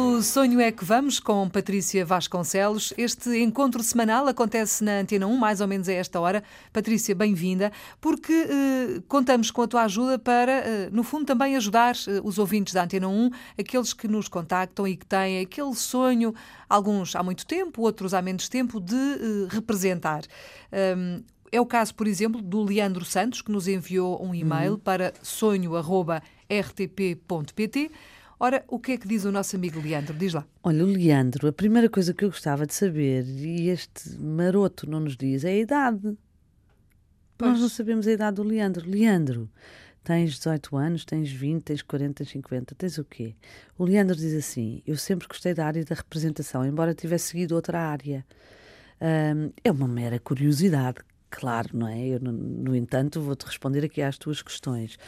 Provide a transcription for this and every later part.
Pelo Sonho é que Vamos, com Patrícia Vasconcelos. Este encontro semanal acontece na Antena 1, mais ou menos a esta hora. Patrícia, bem-vinda, porque eh, contamos com a tua ajuda para, eh, no fundo, também ajudar eh, os ouvintes da Antena 1, aqueles que nos contactam e que têm aquele sonho, alguns há muito tempo, outros há menos tempo, de representar. Um, é o caso, por exemplo, do Leandro Santos, que nos enviou um e-mail para sonho.rtp.pt. Ora, o que é que diz o nosso amigo Leandro? Diz lá. Olha, o Leandro, a primeira coisa que eu gostava de saber, e este maroto não nos diz, é a idade. Pois. Nós não sabemos a idade do Leandro. Leandro, tens 18 anos, tens 20, tens 40, tens 50, tens o quê? O Leandro diz assim: Eu sempre gostei da área da representação, embora tivesse seguido outra área. Ahm, é uma mera curiosidade, claro, não é? Eu, no, entanto, vou-te responder aqui às tuas questões.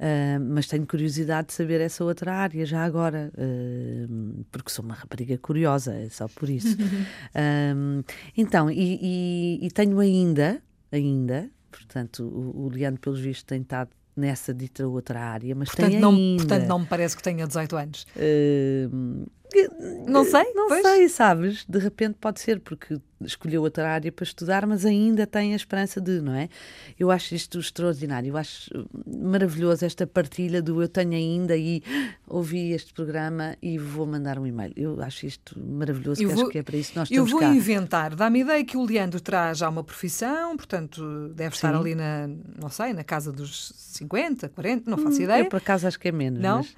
Ahm, mas tenho curiosidade de saber essa outra área já agora, ahm, porque sou uma rapariga curiosa, é só por isso. Ahm, então, e, e- e tenho ainda, ainda, portanto, o, o Leandro, pelos vistos, tem estado nessa dita outra área, mas Portanto tem não, ainda. portanto, não me parece que tenha 18 anos. Ahm, Não sei, não pois. sei, sabes? De repente pode ser porque escolheu outra área para estudar, mas ainda tem a esperança de, não é? Eu acho isto extraordinário, eu acho maravilhoso esta partilha do eu tenho ainda e ouvi este programa e vou mandar um e-mail. Eu acho isto maravilhoso, Eu vou- acho que é para isso que nós Eu estamos vou cá. inventar. Dá-me ideia que o Leandro traz já uma profissão, portanto, deve estar Sim. ali na, não sei, na casa dos 50, 40, não faço ideia. Eu por acaso acho que é menos. Não? mas-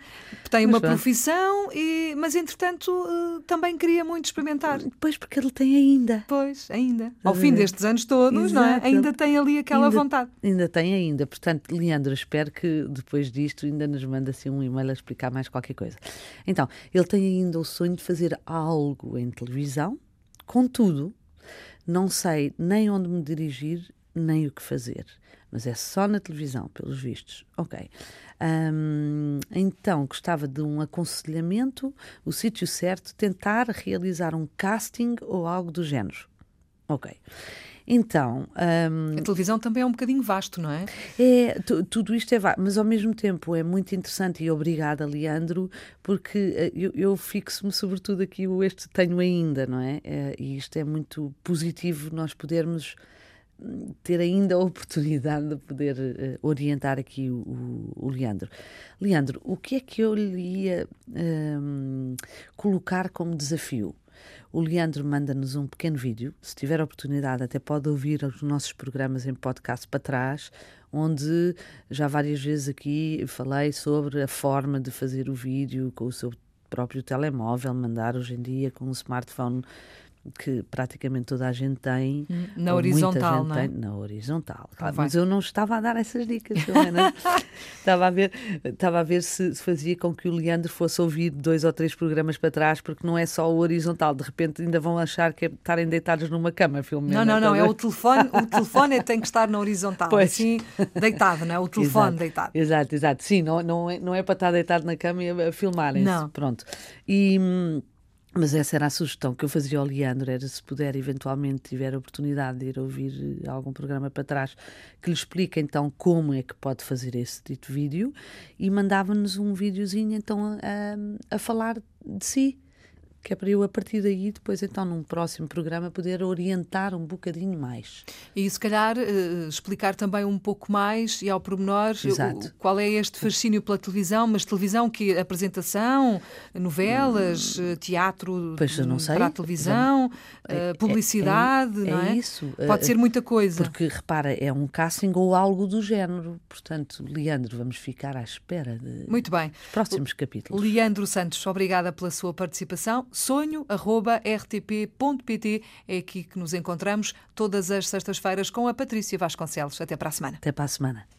Tem mas uma pronto. profissão, e, mas entretanto eh, também queria muito experimentar. Pois porque ele tem ainda. Pois, ainda. Ao fim destes anos todos, não é? Ainda tem ali aquela Ainda- vontade. Ainda tem ainda. Portanto, Leandro, espero que depois disto ainda nos manda assim um e-mail a explicar mais qualquer coisa. Então, ele tem ainda o sonho de fazer algo em televisão, contudo, não sei nem onde me dirigir, nem o que fazer. Mas é só na televisão, pelos vistos. Ok. Hum, então, gostava de um aconselhamento, o sítio certo, tentar realizar um casting ou algo do género. Ok. Então, hum, A televisão também é um bocadinho vasto, não é? é, tu- tudo isto é vá, mas ao mesmo tempo é muito interessante e obrigada, Leandro, porque eh, eu, eu fixo-me sobretudo aqui o este tenho ainda, não é? Eh, E isto é muito positivo nós podermos hum, ter ainda a oportunidade de poder eh, orientar aqui o, o- o Leandro. Leandro, o que é que eu lhe ia hum, colocar como desafio? O Leandro manda-nos um pequeno vídeo. Se tiver oportunidade, até pode ouvir os nossos programas em podcast para trás, onde já várias vezes aqui falei sobre a forma de fazer o vídeo com o seu próprio telemóvel, mandar hoje em dia com um smartphone que praticamente toda a gente tem. Na ou muita horizontal, não é? tem, na horizontal, claro. Mas eu não estava a dar essas dicas, Helena. estava a ver, estava a ver se, se fazia com que o Leandro fosse ouvir dois ou três programas para trás, porque não é só o horizontal. De repente ainda vão achar que é estarem deitados numa cama, Filomena. Não, não, não. estás É o telefone. O telefone é- tem que estar na horizontal. Pois. Assim, deitado, não é? O telefone Exato, deitado. Exato, exato. Sim, não, não, é, não é para estar deitado na cama e a, a filmarem-se. Não. Pronto. E, hum, mas essa era a sugestão que eu fazia ao Leandro, era se puder eventualmente tiver a oportunidade de ir ouvir eh, algum programa para trás, que lhe explique então como é que pode fazer esse dito vídeo e mandava-nos um videozinho então a, a falar de si. Que é para eu, a partir daí, depois então num próximo programa, poder orientar um bocadinho mais. E se calhar eh, explicar também um pouco mais e ao pormenor eh, Exato. qual é este fascínio pela televisão, mas televisão que apresentação, novelas, eh, teatro Pois, eu não hum, sei. para a televisão, eh, É- publicidade, é, não é? isso. Pode Eh, ser muita coisa. Porque, repara, é um casting ou algo do género. Portanto, Leandro, vamos ficar à espera de Muito bem. próximos capítulos. Leandro Santos, obrigada pela sua participação. Sonho.rtp.pt é aqui que nos encontramos todas as sextas-feiras com a Patrícia Vasconcelos. Até para a semana. Até para a semana.